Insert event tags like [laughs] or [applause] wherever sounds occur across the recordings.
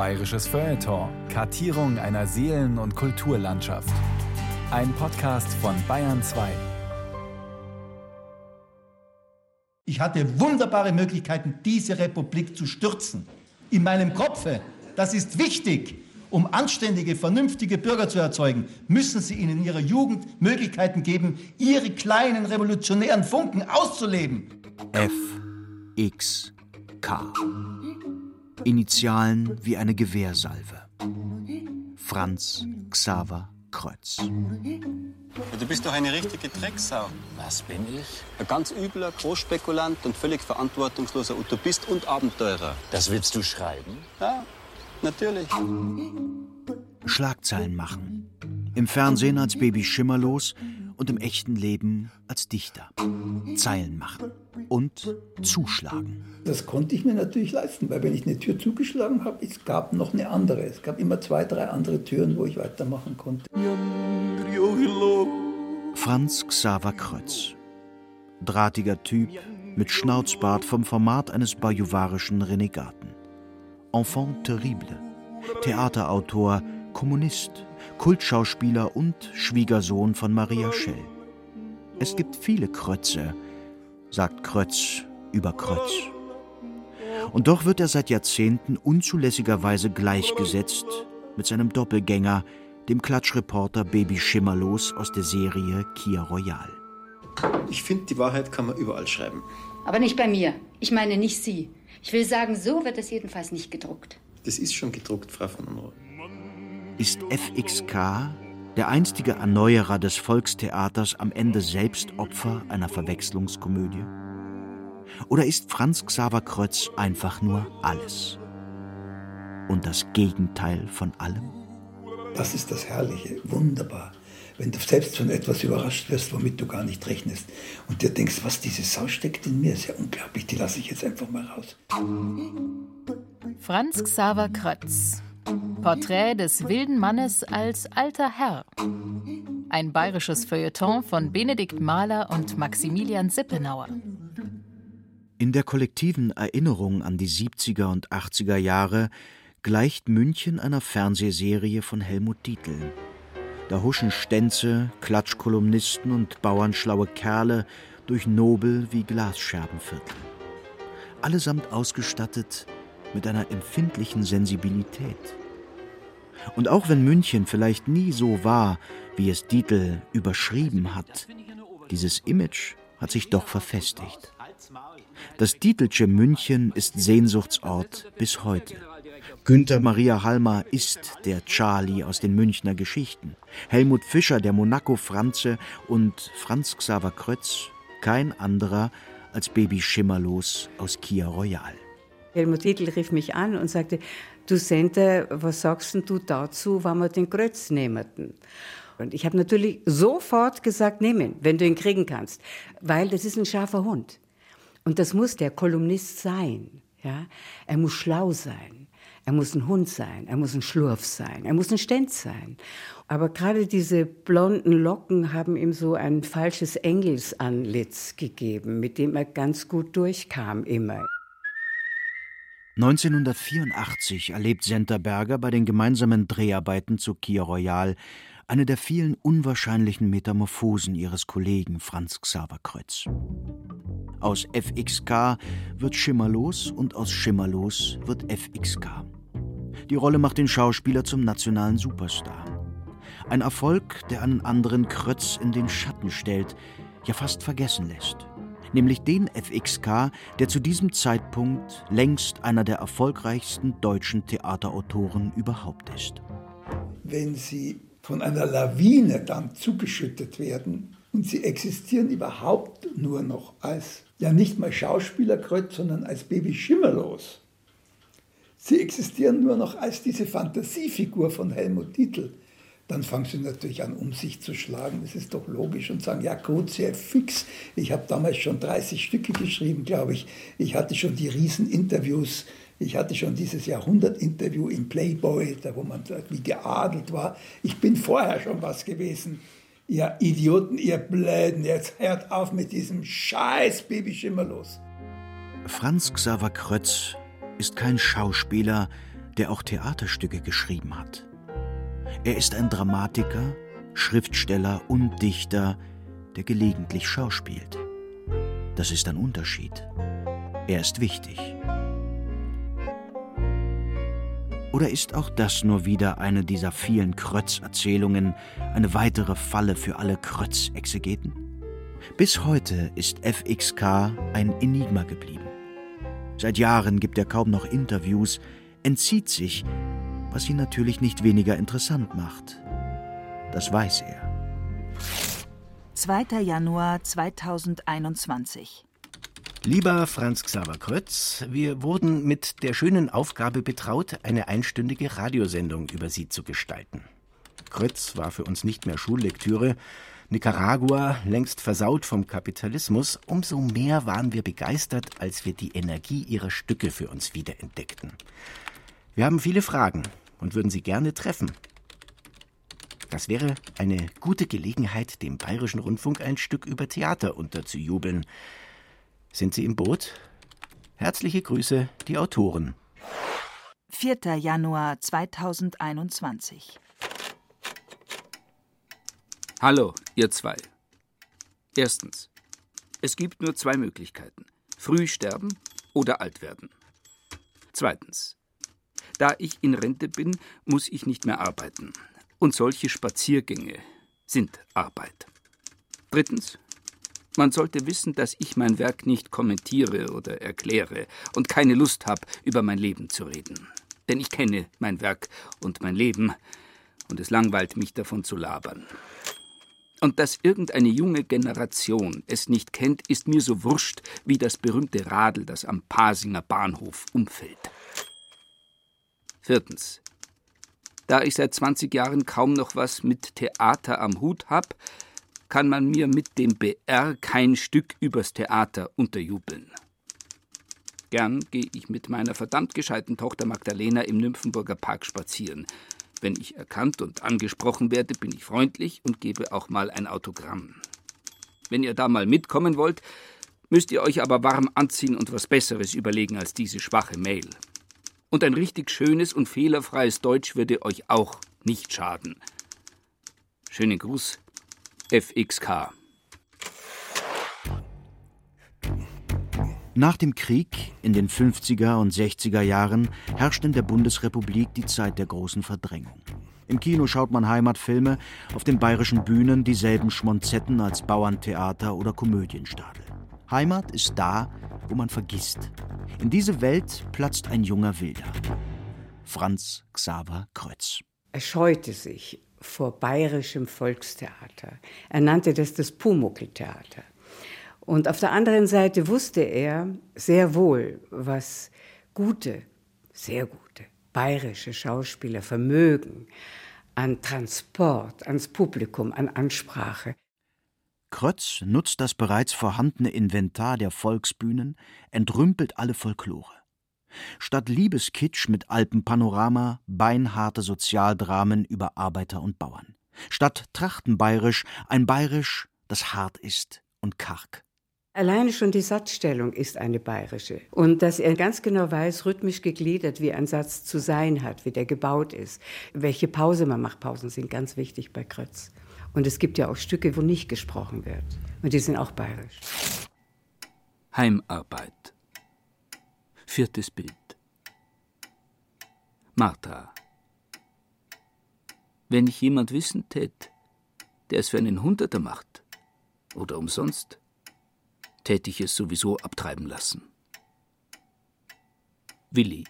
Bayerisches Feuilleton. Kartierung einer Seelen- und Kulturlandschaft. Ein Podcast von Bayern 2. Ich hatte wunderbare Möglichkeiten, diese Republik zu stürzen. In meinem Kopfe. Das ist wichtig. Um anständige, vernünftige Bürger zu erzeugen, müssen Sie ihnen in ihrer Jugend Möglichkeiten geben, ihre kleinen revolutionären Funken auszuleben. F, X, K. Initialen wie eine Gewehrsalve. Franz Xaver Kreuz. Du bist doch eine richtige Drecksau. Was bin ich? Ein ganz übler Großspekulant und völlig verantwortungsloser Utopist und Abenteurer. Das willst du schreiben? Ja, natürlich. Schlagzeilen machen. Im Fernsehen als Baby schimmerlos und im echten Leben als Dichter. Zeilen machen und zuschlagen. Das konnte ich mir natürlich leisten, weil wenn ich eine Tür zugeschlagen habe, es gab noch eine andere. Es gab immer zwei, drei andere Türen, wo ich weitermachen konnte. Franz Xaver Kreuz. Drahtiger Typ mit Schnauzbart vom Format eines bajuwarischen Renegaten. Enfant terrible. Theaterautor, Kommunist, Kultschauspieler und Schwiegersohn von Maria Schell. Es gibt viele Krötze, sagt Krötz über Krötz. Und doch wird er seit Jahrzehnten unzulässigerweise gleichgesetzt mit seinem Doppelgänger, dem Klatschreporter Baby Schimmerlos aus der Serie Kia Royal. Ich finde, die Wahrheit kann man überall schreiben. Aber nicht bei mir. Ich meine nicht Sie. Ich will sagen, so wird es jedenfalls nicht gedruckt. Das ist schon gedruckt, Frau von Unruh. Ist FXK, der einstige Erneuerer des Volkstheaters, am Ende selbst Opfer einer Verwechslungskomödie? Oder ist Franz Xaver Kreuz einfach nur alles? Und das Gegenteil von allem? Das ist das Herrliche, wunderbar. Wenn du selbst von etwas überrascht wirst, womit du gar nicht rechnest und dir denkst, was diese Sau steckt in mir, ist ja unglaublich, die lasse ich jetzt einfach mal raus. Franz Xaver Krötz. Porträt des wilden Mannes als alter Herr. Ein bayerisches Feuilleton von Benedikt Mahler und Maximilian Sippenauer. In der kollektiven Erinnerung an die 70er und 80er Jahre gleicht München einer Fernsehserie von Helmut Dietl. Da huschen Stänze, Klatschkolumnisten und bauernschlaue Kerle durch Nobel wie Glasscherbenviertel. Allesamt ausgestattet mit einer empfindlichen Sensibilität. Und auch wenn München vielleicht nie so war, wie es Dietl überschrieben hat, dieses Image hat sich doch verfestigt. Das Dietelsche München ist Sehnsuchtsort bis heute. Günther Maria Halmer ist der Charlie aus den Münchner Geschichten. Helmut Fischer, der Monaco-Franze und Franz Xaver Krötz, kein anderer als Baby Schimmerlos aus Kia Royal. Helmut Dietl rief mich an und sagte, du Sente, was sagst du dazu, wenn wir den Krötz nehmen? Und ich habe natürlich sofort gesagt, nehmen, wenn du ihn kriegen kannst, weil das ist ein scharfer Hund. Und das muss der Kolumnist sein. Ja? Er muss schlau sein. Er muss ein Hund sein, er muss ein Schlurf sein, er muss ein Stenz sein. Aber gerade diese blonden Locken haben ihm so ein falsches Engelsanlitz gegeben, mit dem er ganz gut durchkam immer. 1984 erlebt Senterberger bei den gemeinsamen Dreharbeiten zu Kia Royal eine der vielen unwahrscheinlichen Metamorphosen ihres Kollegen Franz Xaver Kreuz. Aus FXK wird Schimmerlos und aus Schimmerlos wird FXK. Die Rolle macht den Schauspieler zum nationalen Superstar. Ein Erfolg, der einen anderen Krötz in den Schatten stellt, ja fast vergessen lässt. Nämlich den FXK, der zu diesem Zeitpunkt längst einer der erfolgreichsten deutschen Theaterautoren überhaupt ist. Wenn Sie von einer Lawine dann zugeschüttet werden und Sie existieren überhaupt nur noch als, ja nicht mal Schauspielerkreuz, sondern als Baby Schimmerlos, Sie existieren nur noch als diese Fantasiefigur von Helmut Dietl. Dann fangen sie natürlich an, um sich zu schlagen. Das ist doch logisch und sagen, ja gut, sehr fix. Ich habe damals schon 30 Stücke geschrieben, glaube ich. Ich hatte schon die Rieseninterviews. Ich hatte schon dieses Jahrhundert-Interview im Playboy, da wo man wie geadelt war. Ich bin vorher schon was gewesen. Ihr Idioten, ihr Blöden, jetzt hört auf mit diesem Scheiß Baby Schimmerlos. Franz Xaver Krötz ist kein Schauspieler, der auch Theaterstücke geschrieben hat. Er ist ein Dramatiker, Schriftsteller und Dichter, der gelegentlich schauspielt. Das ist ein Unterschied. Er ist wichtig. Oder ist auch das nur wieder eine dieser vielen Krötz-Erzählungen, eine weitere Falle für alle Krötz-Exegeten? Bis heute ist FXK ein Enigma geblieben. Seit Jahren gibt er kaum noch Interviews, entzieht sich, was ihn natürlich nicht weniger interessant macht. Das weiß er. 2. Januar 2021. Lieber Franz Xaver Krötz, wir wurden mit der schönen Aufgabe betraut, eine einstündige Radiosendung über Sie zu gestalten. Krötz war für uns nicht mehr Schullektüre, Nicaragua längst versaut vom Kapitalismus, umso mehr waren wir begeistert, als wir die Energie ihrer Stücke für uns wiederentdeckten. Wir haben viele Fragen und würden Sie gerne treffen. Das wäre eine gute Gelegenheit, dem Bayerischen Rundfunk ein Stück über Theater unterzujubeln. Sind Sie im Boot? Herzliche Grüße, die Autoren. 4. Januar 2021. Hallo, ihr zwei. Erstens. Es gibt nur zwei Möglichkeiten. Früh sterben oder alt werden. Zweitens. Da ich in Rente bin, muss ich nicht mehr arbeiten. Und solche Spaziergänge sind Arbeit. Drittens. Man sollte wissen, dass ich mein Werk nicht kommentiere oder erkläre und keine Lust habe, über mein Leben zu reden. Denn ich kenne mein Werk und mein Leben und es langweilt mich davon zu labern. Und dass irgendeine junge Generation es nicht kennt, ist mir so wurscht wie das berühmte Radl, das am Pasinger Bahnhof umfällt. Viertens. Da ich seit 20 Jahren kaum noch was mit Theater am Hut hab, kann man mir mit dem BR kein Stück übers Theater unterjubeln. Gern gehe ich mit meiner verdammt gescheiten Tochter Magdalena im Nymphenburger Park spazieren. Wenn ich erkannt und angesprochen werde, bin ich freundlich und gebe auch mal ein Autogramm. Wenn ihr da mal mitkommen wollt, müsst ihr euch aber warm anziehen und was Besseres überlegen als diese schwache Mail. Und ein richtig schönes und fehlerfreies Deutsch würde euch auch nicht schaden. Schönen Gruß, FXK. Nach dem Krieg in den 50er und 60er Jahren herrscht in der Bundesrepublik die Zeit der großen Verdrängung. Im Kino schaut man Heimatfilme, auf den bayerischen Bühnen dieselben Schmonzetten als Bauerntheater oder Komödienstadel. Heimat ist da, wo man vergisst. In diese Welt platzt ein junger Wilder. Franz Xaver Kreuz. Er scheute sich vor bayerischem Volkstheater. Er nannte das das Pumuckeltheater. Und auf der anderen Seite wusste er sehr wohl, was gute, sehr gute bayerische Schauspieler vermögen an Transport, ans Publikum, an Ansprache. Krötz nutzt das bereits vorhandene Inventar der Volksbühnen, entrümpelt alle Folklore. Statt Liebeskitsch mit Alpenpanorama beinharte Sozialdramen über Arbeiter und Bauern. Statt Trachtenbayerisch ein Bayerisch, das hart ist und karg. Alleine schon die Satzstellung ist eine bayerische. Und dass er ganz genau weiß, rhythmisch gegliedert, wie ein Satz zu sein hat, wie der gebaut ist, welche Pause man macht. Pausen sind ganz wichtig bei Krötz. Und es gibt ja auch Stücke, wo nicht gesprochen wird. Und die sind auch bayerisch. Heimarbeit. Viertes Bild. Martha. Wenn ich jemand wissen tät, der es für einen Hunderter macht, oder umsonst, täte ich es sowieso abtreiben lassen. Willi.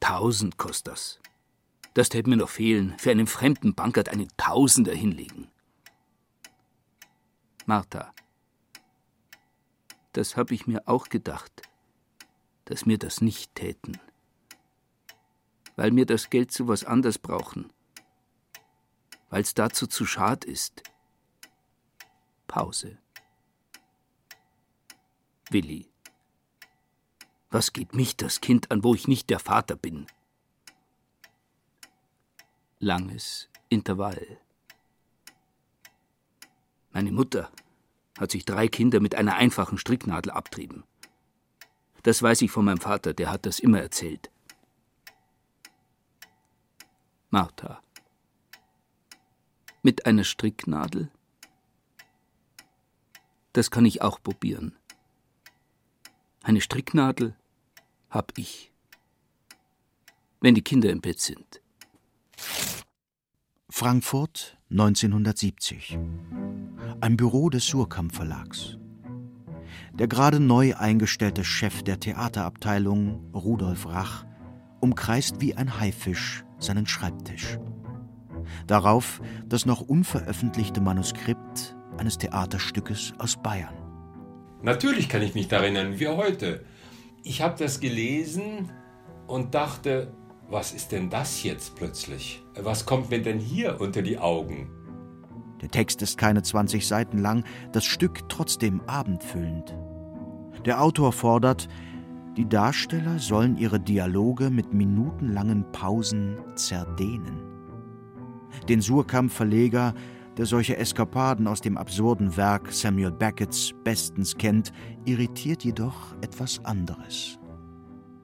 Tausend kostet das. Das täte mir noch fehlen, für einen fremden Bankert einen Tausender hinlegen. Martha. Das hab ich mir auch gedacht, dass mir das nicht täten. Weil mir das Geld zu was anders brauchen. Weil's dazu zu schad ist. Pause. Willi. Was geht mich das Kind an, wo ich nicht der Vater bin? Langes Intervall. Meine Mutter hat sich drei Kinder mit einer einfachen Stricknadel abtrieben. Das weiß ich von meinem Vater, der hat das immer erzählt. Martha. Mit einer Stricknadel? Das kann ich auch probieren. Eine Stricknadel hab ich. Wenn die Kinder im Bett sind. Frankfurt 1970. Ein Büro des Surkamp Verlags. Der gerade neu eingestellte Chef der Theaterabteilung, Rudolf Rach, umkreist wie ein Haifisch seinen Schreibtisch. Darauf das noch unveröffentlichte Manuskript eines Theaterstückes aus Bayern. Natürlich kann ich mich daran erinnern, wie heute. Ich habe das gelesen und dachte, was ist denn das jetzt plötzlich? Was kommt mir denn hier unter die Augen? Der Text ist keine 20 Seiten lang, das Stück trotzdem abendfüllend. Der Autor fordert, die Darsteller sollen ihre Dialoge mit minutenlangen Pausen zerdehnen. Den Surkamp-Verleger, der solche Eskapaden aus dem absurden Werk Samuel Becketts bestens kennt, irritiert jedoch etwas anderes.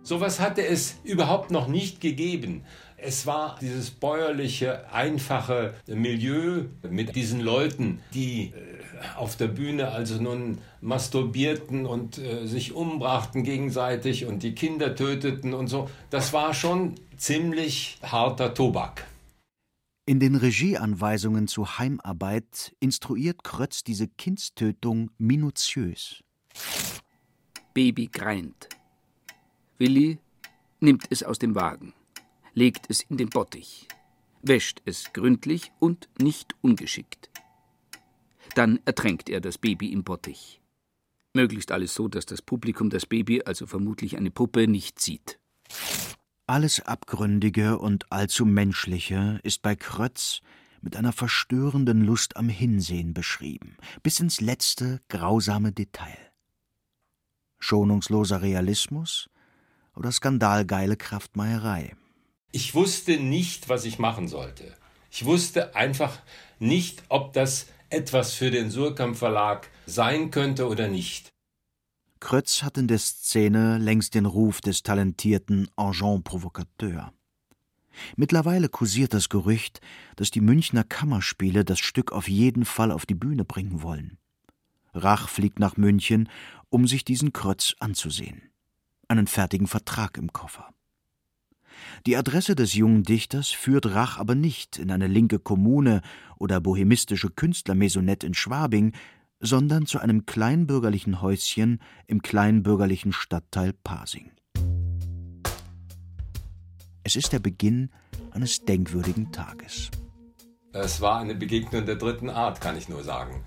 Sowas hatte es überhaupt noch nicht gegeben. Es war dieses bäuerliche, einfache Milieu mit diesen Leuten, die äh, auf der Bühne also nun masturbierten und äh, sich umbrachten gegenseitig und die Kinder töteten und so. Das war schon ziemlich harter Tobak. In den Regieanweisungen zur Heimarbeit instruiert Krötz diese Kindstötung minutiös. Baby greint. Willi nimmt es aus dem Wagen, legt es in den Bottich, wäscht es gründlich und nicht ungeschickt. Dann ertränkt er das Baby im Bottich. Möglichst alles so, dass das Publikum das Baby, also vermutlich eine Puppe, nicht sieht. Alles Abgründige und allzu Menschliche ist bei Krötz mit einer verstörenden Lust am Hinsehen beschrieben, bis ins letzte grausame Detail. Schonungsloser Realismus oder skandalgeile Kraftmeierei. Ich wusste nicht, was ich machen sollte. Ich wusste einfach nicht, ob das etwas für den Surkamp Verlag sein könnte oder nicht. Krötz hat in der Szene längst den Ruf des talentierten Agent Provocateur. Mittlerweile kursiert das Gerücht, dass die Münchner Kammerspiele das Stück auf jeden Fall auf die Bühne bringen wollen. Rach fliegt nach München, um sich diesen Krötz anzusehen einen fertigen Vertrag im Koffer. Die Adresse des jungen Dichters führt Rach aber nicht in eine linke Kommune oder bohemistische Künstlermaisonette in Schwabing, sondern zu einem kleinbürgerlichen Häuschen im kleinbürgerlichen Stadtteil Pasing. Es ist der Beginn eines denkwürdigen Tages. Es war eine Begegnung der dritten Art, kann ich nur sagen.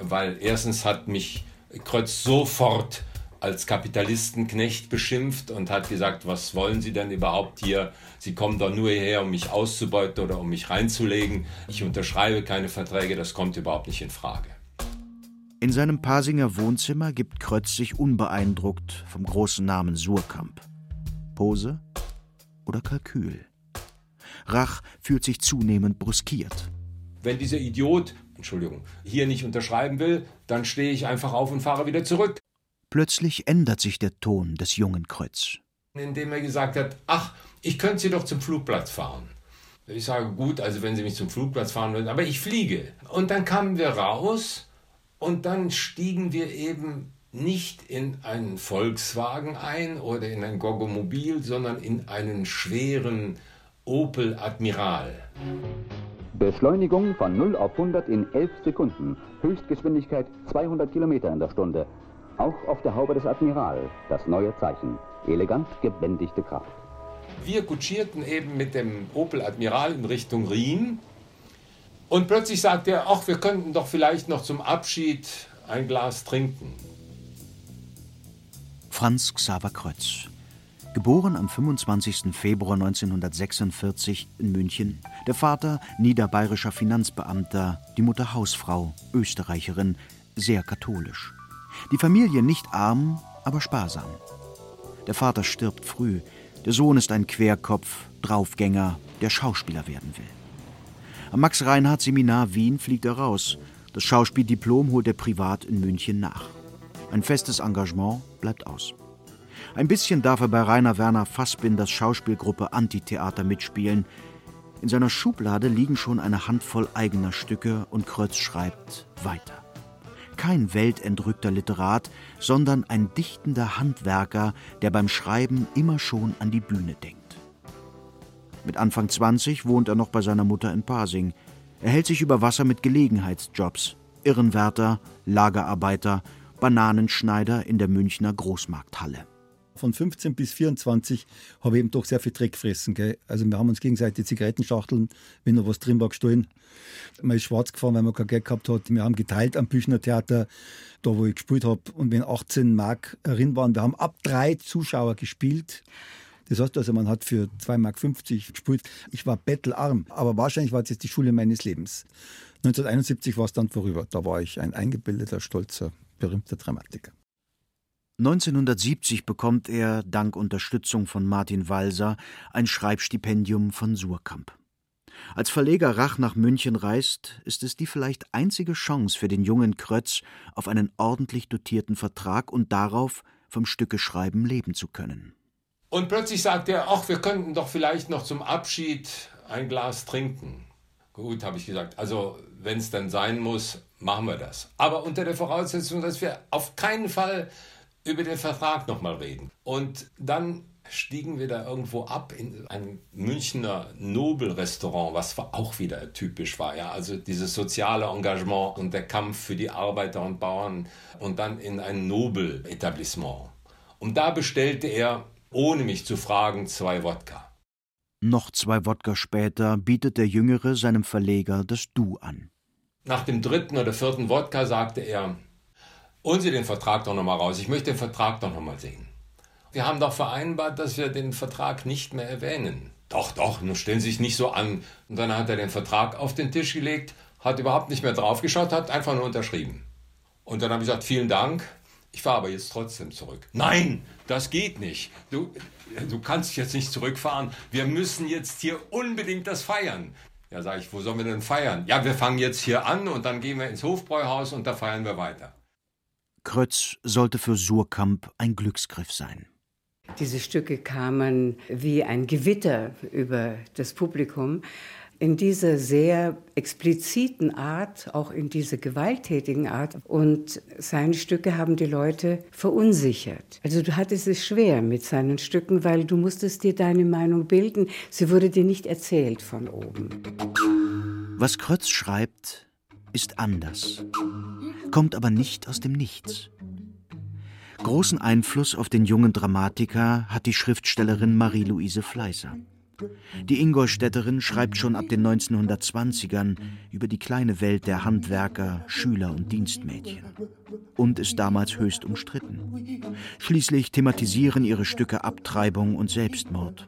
Weil erstens hat mich Kreuz sofort als Kapitalistenknecht beschimpft und hat gesagt, was wollen Sie denn überhaupt hier? Sie kommen doch nur hierher, um mich auszubeuten oder um mich reinzulegen. Ich unterschreibe keine Verträge, das kommt überhaupt nicht in Frage. In seinem Pasinger Wohnzimmer gibt Krötz sich unbeeindruckt vom großen Namen Surkamp. Pose oder Kalkül? Rach fühlt sich zunehmend bruskiert. Wenn dieser Idiot, Entschuldigung, hier nicht unterschreiben will, dann stehe ich einfach auf und fahre wieder zurück. Plötzlich ändert sich der Ton des jungen Kreuz. Indem er gesagt hat, ach, ich könnte Sie doch zum Flugplatz fahren. Ich sage, gut, also wenn Sie mich zum Flugplatz fahren wollen, aber ich fliege. Und dann kamen wir raus und dann stiegen wir eben nicht in einen Volkswagen ein oder in ein Gogomobil, sondern in einen schweren Opel Admiral. Beschleunigung von 0 auf 100 in 11 Sekunden. Höchstgeschwindigkeit 200 Kilometer in der Stunde. Auch auf der Haube des Admiral das neue Zeichen. Elegant gebändigte Kraft. Wir kutschierten eben mit dem Opel Admiral in Richtung Riem. Und plötzlich sagte er, ach, wir könnten doch vielleicht noch zum Abschied ein Glas trinken. Franz Xaver Krötz, geboren am 25. Februar 1946 in München, der Vater niederbayerischer Finanzbeamter, die Mutter Hausfrau, Österreicherin, sehr katholisch. Die Familie nicht arm, aber sparsam. Der Vater stirbt früh, der Sohn ist ein Querkopf, Draufgänger, der Schauspieler werden will. Am Max-Reinhardt-Seminar Wien fliegt er raus. Das Schauspieldiplom holt er privat in München nach. Ein festes Engagement bleibt aus. Ein bisschen darf er bei Rainer Werner Fassbinders Schauspielgruppe Antitheater mitspielen. In seiner Schublade liegen schon eine Handvoll eigener Stücke und Krötz schreibt weiter. Kein weltentrückter Literat, sondern ein dichtender Handwerker, der beim Schreiben immer schon an die Bühne denkt. Mit Anfang 20 wohnt er noch bei seiner Mutter in Pasing. Er hält sich über Wasser mit Gelegenheitsjobs. Irrenwärter, Lagerarbeiter, Bananenschneider in der Münchner Großmarkthalle von 15 bis 24 habe ich eben doch sehr viel Dreck gefressen. Gell? Also wir haben uns gegenseitig Zigarettenschachteln, wenn noch was drin war, gestohlen. Man ist schwarz gefahren, weil man kein Geld gehabt hat. Wir haben geteilt am Büchner Theater, da wo ich gespielt habe. Und wenn 18 Mark drin waren, wir haben ab drei Zuschauer gespielt. Das heißt also, man hat für 2,50 Mark gespielt. Ich war bettelarm, aber wahrscheinlich war es jetzt die Schule meines Lebens. 1971 war es dann vorüber. Da war ich ein eingebildeter, stolzer, berühmter Dramatiker. 1970 bekommt er, dank Unterstützung von Martin Walser, ein Schreibstipendium von Surkamp. Als Verleger Rach nach München reist, ist es die vielleicht einzige Chance für den jungen Krötz auf einen ordentlich dotierten Vertrag und darauf, vom Stückeschreiben leben zu können. Und plötzlich sagt er, ach, wir könnten doch vielleicht noch zum Abschied ein Glas trinken. Gut, habe ich gesagt. Also, wenn es dann sein muss, machen wir das. Aber unter der Voraussetzung, dass wir auf keinen Fall über den Vertrag nochmal reden. Und dann stiegen wir da irgendwo ab in ein Münchner Nobelrestaurant, was auch wieder typisch war. Ja? Also dieses soziale Engagement und der Kampf für die Arbeiter und Bauern und dann in ein Nobel-Etablissement. Und da bestellte er, ohne mich zu fragen, zwei Wodka. Noch zwei Wodka später bietet der Jüngere seinem Verleger das Du an. Nach dem dritten oder vierten Wodka sagte er, Holen Sie den Vertrag doch nochmal raus. Ich möchte den Vertrag doch nochmal sehen. Wir haben doch vereinbart, dass wir den Vertrag nicht mehr erwähnen. Doch, doch, nun stellen Sie sich nicht so an. Und dann hat er den Vertrag auf den Tisch gelegt, hat überhaupt nicht mehr draufgeschaut, hat einfach nur unterschrieben. Und dann habe ich gesagt, vielen Dank, ich fahre aber jetzt trotzdem zurück. Nein, das geht nicht. Du, du kannst jetzt nicht zurückfahren. Wir müssen jetzt hier unbedingt das feiern. Ja, sage ich, wo sollen wir denn feiern? Ja, wir fangen jetzt hier an und dann gehen wir ins Hofbräuhaus und da feiern wir weiter. Krötz sollte für Surkamp ein Glücksgriff sein. Diese Stücke kamen wie ein Gewitter über das Publikum. In dieser sehr expliziten Art, auch in dieser gewalttätigen Art. Und seine Stücke haben die Leute verunsichert. Also du hattest es schwer mit seinen Stücken, weil du musstest dir deine Meinung bilden. Sie wurde dir nicht erzählt von oben. Was Krötz schreibt, ist anders, kommt aber nicht aus dem Nichts. Großen Einfluss auf den jungen Dramatiker hat die Schriftstellerin Marie-Louise Fleißer. Die Ingolstädterin schreibt schon ab den 1920ern über die kleine Welt der Handwerker, Schüler und Dienstmädchen und ist damals höchst umstritten. Schließlich thematisieren ihre Stücke Abtreibung und Selbstmord.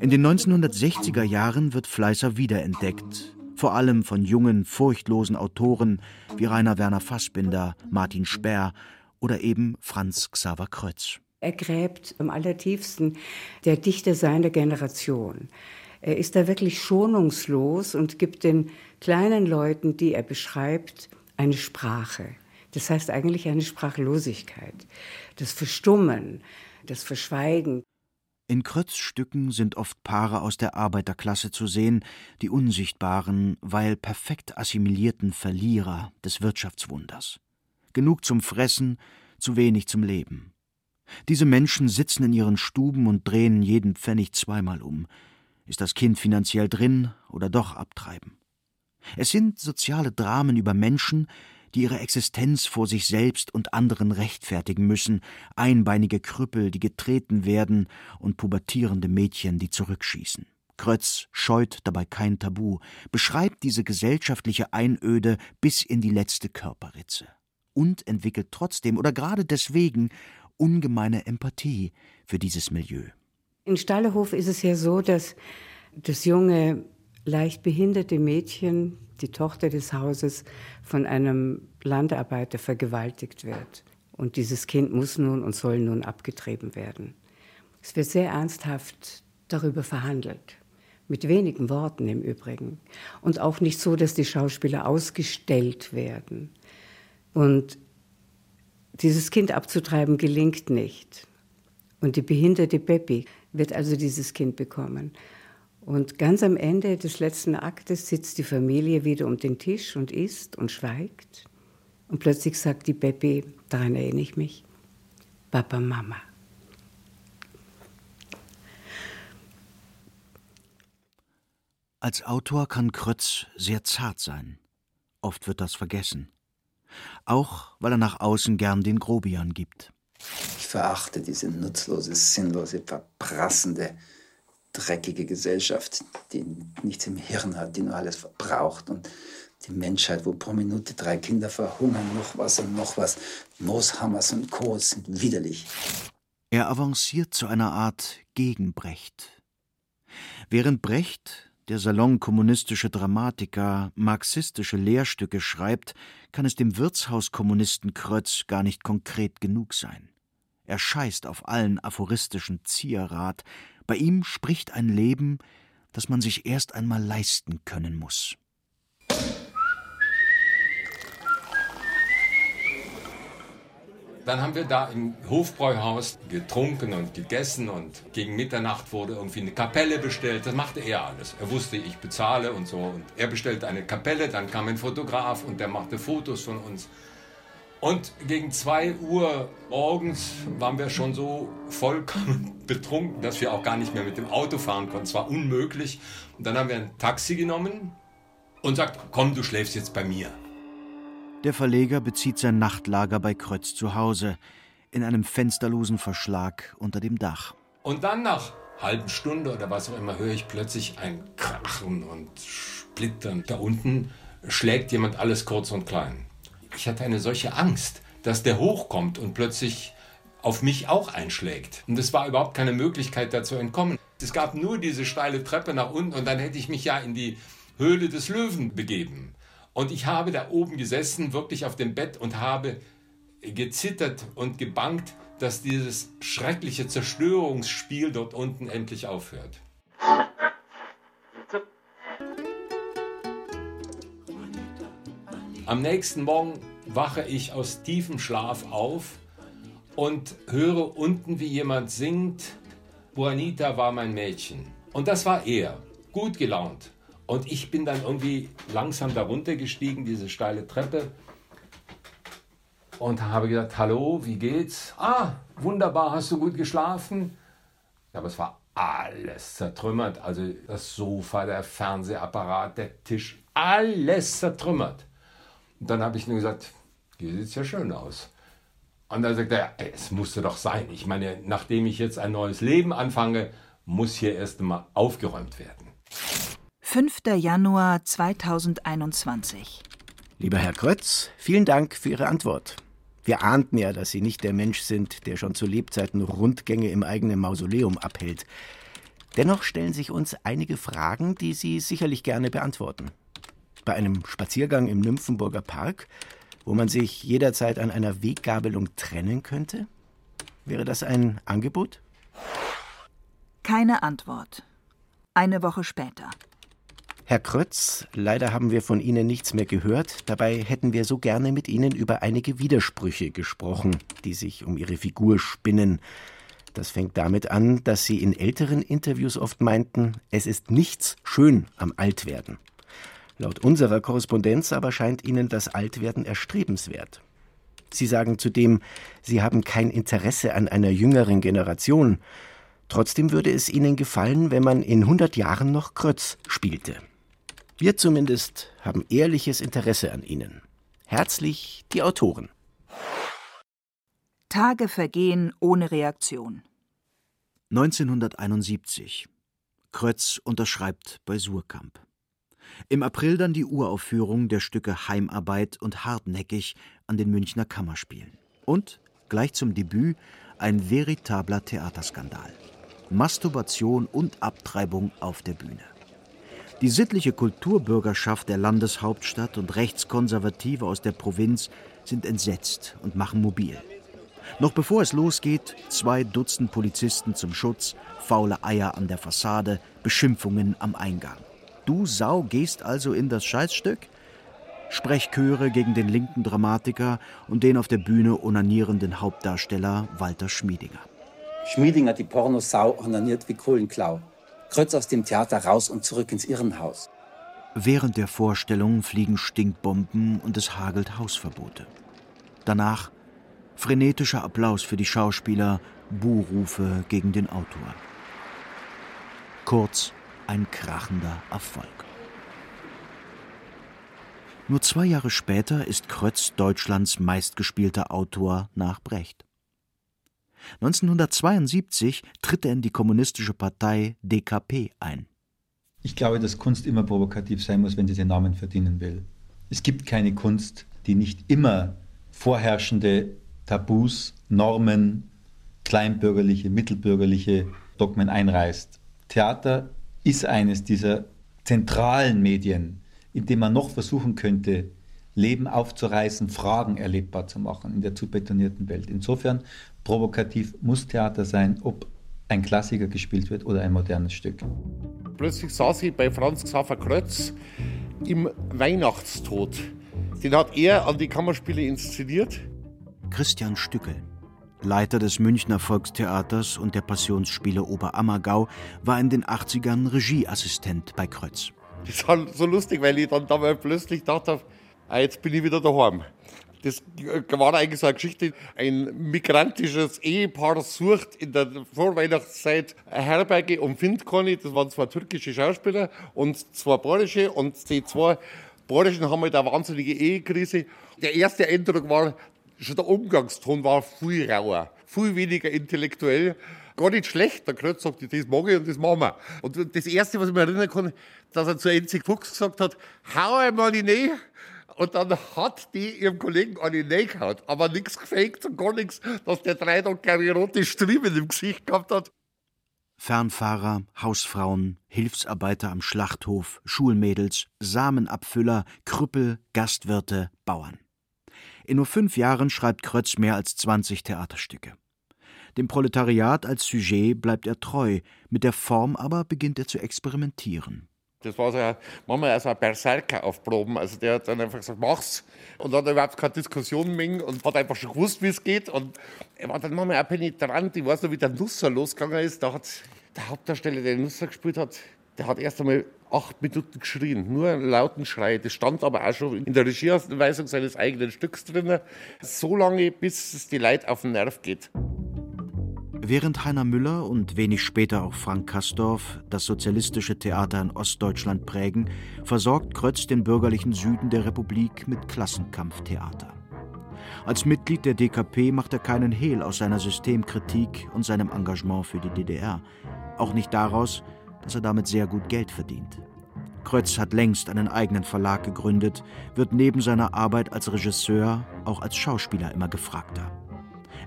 In den 1960er Jahren wird Fleißer wiederentdeckt, vor allem von jungen, furchtlosen Autoren wie Rainer Werner Fassbinder, Martin Sperr oder eben Franz Xaver Krötz. Er gräbt am allertiefsten der Dichter seiner Generation. Er ist da wirklich schonungslos und gibt den kleinen Leuten, die er beschreibt, eine Sprache. Das heißt eigentlich eine Sprachlosigkeit, das Verstummen, das Verschweigen. In Krötz Stücken sind oft Paare aus der Arbeiterklasse zu sehen, die unsichtbaren, weil perfekt assimilierten Verlierer des Wirtschaftswunders. Genug zum Fressen, zu wenig zum Leben. Diese Menschen sitzen in ihren Stuben und drehen jeden Pfennig zweimal um. Ist das Kind finanziell drin oder doch abtreiben? Es sind soziale Dramen über Menschen, die ihre Existenz vor sich selbst und anderen rechtfertigen müssen, einbeinige Krüppel, die getreten werden, und pubertierende Mädchen, die zurückschießen. Krötz scheut dabei kein Tabu, beschreibt diese gesellschaftliche Einöde bis in die letzte Körperritze und entwickelt trotzdem oder gerade deswegen ungemeine Empathie für dieses Milieu. In Stallehof ist es ja so, dass das junge, leicht behinderte Mädchen die Tochter des Hauses von einem Landarbeiter vergewaltigt wird. Und dieses Kind muss nun und soll nun abgetrieben werden. Es wird sehr ernsthaft darüber verhandelt. Mit wenigen Worten im Übrigen. Und auch nicht so, dass die Schauspieler ausgestellt werden. Und dieses Kind abzutreiben gelingt nicht. Und die behinderte Beppi wird also dieses Kind bekommen. Und ganz am Ende des letzten Aktes sitzt die Familie wieder um den Tisch und isst und schweigt. Und plötzlich sagt die Peppi, daran erinnere ich mich, Papa, Mama. Als Autor kann Krötz sehr zart sein. Oft wird das vergessen. Auch weil er nach außen gern den Grobian gibt. Ich verachte diese nutzlose, sinnlose, verprassende, dreckige Gesellschaft, die nichts im Hirn hat, die nur alles verbraucht und die Menschheit, wo pro Minute drei Kinder verhungern, noch was und noch was. Mooshammers und Co. sind widerlich. Er avanciert zu einer Art Gegenbrecht. Während Brecht der salonkommunistische Dramatiker marxistische Lehrstücke schreibt, kann es dem Wirtshauskommunisten Krötz gar nicht konkret genug sein. Er scheißt auf allen aphoristischen Zierrat. Bei ihm spricht ein Leben, das man sich erst einmal leisten können muss. Dann haben wir da im Hofbräuhaus getrunken und gegessen und gegen Mitternacht wurde irgendwie eine Kapelle bestellt. Das machte er alles. Er wusste, ich bezahle und so. Und er bestellte eine Kapelle, dann kam ein Fotograf und der machte Fotos von uns. Und gegen 2 Uhr morgens waren wir schon so vollkommen [laughs] betrunken, dass wir auch gar nicht mehr mit dem Auto fahren konnten. Es war unmöglich. Und dann haben wir ein Taxi genommen und sagt, komm, du schläfst jetzt bei mir. Der Verleger bezieht sein Nachtlager bei Krötz zu Hause, in einem fensterlosen Verschlag unter dem Dach. Und dann nach halben Stunde oder was auch immer höre ich plötzlich ein Krachen und Splittern. Da unten schlägt jemand alles kurz und klein. Ich hatte eine solche Angst, dass der hochkommt und plötzlich auf mich auch einschlägt. Und es war überhaupt keine Möglichkeit, da zu entkommen. Es gab nur diese steile Treppe nach unten und dann hätte ich mich ja in die Höhle des Löwen begeben. Und ich habe da oben gesessen, wirklich auf dem Bett und habe gezittert und gebangt, dass dieses schreckliche Zerstörungsspiel dort unten endlich aufhört. Am nächsten Morgen wache ich aus tiefem Schlaf auf und höre unten, wie jemand singt, Juanita war mein Mädchen. Und das war er, gut gelaunt. Und ich bin dann irgendwie langsam darunter gestiegen, diese steile Treppe. Und habe gesagt, hallo, wie geht's? Ah, wunderbar, hast du gut geschlafen? Aber es war alles zertrümmert. Also das Sofa, der Fernsehapparat, der Tisch, alles zertrümmert. Und dann habe ich nur gesagt, hier sieht es ja schön aus. Und dann sagt er, es musste doch sein. Ich meine, nachdem ich jetzt ein neues Leben anfange, muss hier erst einmal aufgeräumt werden. 5. Januar 2021. Lieber Herr Krötz, vielen Dank für Ihre Antwort. Wir ahnten ja, dass Sie nicht der Mensch sind, der schon zu Lebzeiten Rundgänge im eigenen Mausoleum abhält. Dennoch stellen sich uns einige Fragen, die Sie sicherlich gerne beantworten. Bei einem Spaziergang im Nymphenburger Park, wo man sich jederzeit an einer Weggabelung trennen könnte? Wäre das ein Angebot? Keine Antwort. Eine Woche später. Herr Krötz, leider haben wir von Ihnen nichts mehr gehört. Dabei hätten wir so gerne mit Ihnen über einige Widersprüche gesprochen, die sich um Ihre Figur spinnen. Das fängt damit an, dass Sie in älteren Interviews oft meinten, es ist nichts schön am Altwerden. Laut unserer Korrespondenz aber scheint Ihnen das Altwerden erstrebenswert. Sie sagen zudem, Sie haben kein Interesse an einer jüngeren Generation. Trotzdem würde es Ihnen gefallen, wenn man in 100 Jahren noch Krötz spielte. Wir zumindest haben ehrliches Interesse an Ihnen. Herzlich die Autoren. Tage vergehen ohne Reaktion. 1971. Krötz unterschreibt bei Surkamp. Im April dann die Uraufführung der Stücke Heimarbeit und Hartnäckig an den Münchner Kammerspielen. Und gleich zum Debüt ein veritabler Theaterskandal. Masturbation und Abtreibung auf der Bühne. Die sittliche Kulturbürgerschaft der Landeshauptstadt und Rechtskonservative aus der Provinz sind entsetzt und machen mobil. Noch bevor es losgeht, zwei Dutzend Polizisten zum Schutz, faule Eier an der Fassade, Beschimpfungen am Eingang. Du Sau gehst also in das Scheißstück? Sprechchöre gegen den linken Dramatiker und den auf der Bühne onanierenden Hauptdarsteller Walter Schmiedinger. Schmiedinger, die Pornosau, onaniert wie Kohlenklau. Krötz aus dem Theater raus und zurück ins Irrenhaus. Während der Vorstellung fliegen Stinkbomben und es hagelt Hausverbote. Danach frenetischer Applaus für die Schauspieler, Buhrufe gegen den Autor. Kurz ein krachender Erfolg. Nur zwei Jahre später ist Krötz Deutschlands meistgespielter Autor nach Brecht. 1972 tritt er in die kommunistische Partei DKP ein. Ich glaube, dass Kunst immer provokativ sein muss, wenn sie den Namen verdienen will. Es gibt keine Kunst, die nicht immer vorherrschende Tabus, Normen, kleinbürgerliche, mittelbürgerliche Dogmen einreißt. Theater ist eines dieser zentralen Medien, in dem man noch versuchen könnte, Leben aufzureißen, Fragen erlebbar zu machen in der zu betonierten Welt. Insofern provokativ muss Theater sein, ob ein Klassiker gespielt wird oder ein modernes Stück. Plötzlich saß ich bei Franz Xaver Krötz im Weihnachtstod. Den hat er an die Kammerspiele inszeniert. Christian Stückel, Leiter des Münchner Volkstheaters und der Passionsspiele Oberammergau, war in den 80ern Regieassistent bei Krötz. Das war so lustig, weil ich dann dabei plötzlich dachte, ah, jetzt bin ich wieder daheim. Das war eigentlich so eine Geschichte. Ein migrantisches Ehepaar sucht in der Vorweihnachtszeit eine Herberge und findet keine. Das waren zwei türkische Schauspieler und zwei bayerische. Und die zwei bayerischen haben halt eine wahnsinnige Ehekrise. Der erste Eindruck war, schon der Umgangston war viel rauer, viel weniger intellektuell gar nicht schlecht. Der Krötz sagt, das mag ich und das machen wir. Und das Erste, was ich mir erinnern kann, dass er zu Enzig Fuchs gesagt hat, hau einmal in die und dann hat die ihrem Kollegen eine Nähe gehauen, aber nichts gefaked und gar nichts, dass der drei Tage keine rote Striemen im Gesicht gehabt hat. Fernfahrer, Hausfrauen, Hilfsarbeiter am Schlachthof, Schulmädels, Samenabfüller, Krüppel, Gastwirte, Bauern. In nur fünf Jahren schreibt Krötz mehr als 20 Theaterstücke. Dem Proletariat als Sujet bleibt er treu, mit der Form aber beginnt er zu experimentieren. Das war so ein, manchmal so ein Berserker auf Proben. Also der hat dann einfach gesagt, mach's. Und hat er überhaupt keine Diskussion mehr und hat einfach schon gewusst, wie es geht. Und er war dann manchmal auch penetrant. Ich weiß noch, wie der Nusser losgegangen ist. Da hat der Hauptdarsteller, der den Nusser gespielt hat, der hat erst einmal acht Minuten geschrien. Nur einen lauten Schrei. Das stand aber auch schon in der Regieanweisung seines eigenen Stücks drin. So lange, bis es die Leute auf den Nerv geht. Während Heiner Müller und wenig später auch Frank Kastorf das sozialistische Theater in Ostdeutschland prägen, versorgt Krötz den bürgerlichen Süden der Republik mit Klassenkampftheater. Als Mitglied der DKP macht er keinen Hehl aus seiner Systemkritik und seinem Engagement für die DDR, auch nicht daraus, dass er damit sehr gut Geld verdient. Krötz hat längst einen eigenen Verlag gegründet, wird neben seiner Arbeit als Regisseur auch als Schauspieler immer gefragter.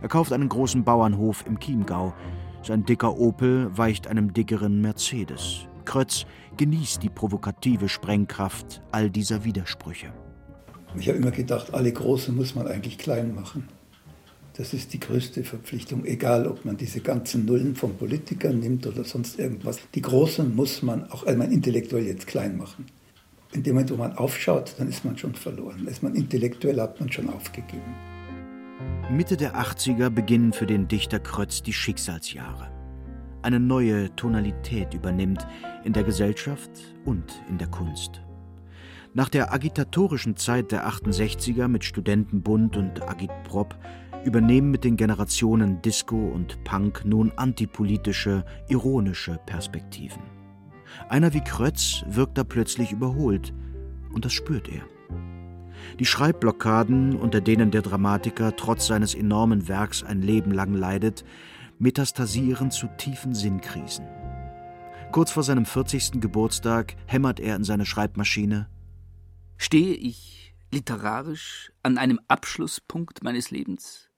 Er kauft einen großen Bauernhof im Chiemgau. Sein dicker Opel weicht einem dickeren Mercedes. Krötz genießt die provokative Sprengkraft all dieser Widersprüche. Ich habe immer gedacht, alle Großen muss man eigentlich klein machen. Das ist die größte Verpflichtung, egal ob man diese ganzen Nullen von Politikern nimmt oder sonst irgendwas. Die Großen muss man auch einmal intellektuell jetzt klein machen. In dem Moment, wo man aufschaut, dann ist man schon verloren. Ist man intellektuell, hat man schon aufgegeben. Mitte der 80er beginnen für den Dichter Krötz die Schicksalsjahre. Eine neue Tonalität übernimmt in der Gesellschaft und in der Kunst. Nach der agitatorischen Zeit der 68er mit Studentenbund und Agitprop übernehmen mit den Generationen Disco und Punk nun antipolitische, ironische Perspektiven. Einer wie Krötz wirkt da plötzlich überholt, und das spürt er. Die Schreibblockaden, unter denen der Dramatiker trotz seines enormen Werks ein Leben lang leidet, metastasieren zu tiefen Sinnkrisen. Kurz vor seinem 40. Geburtstag hämmert er in seine Schreibmaschine. Stehe ich literarisch an einem Abschlusspunkt meines Lebens?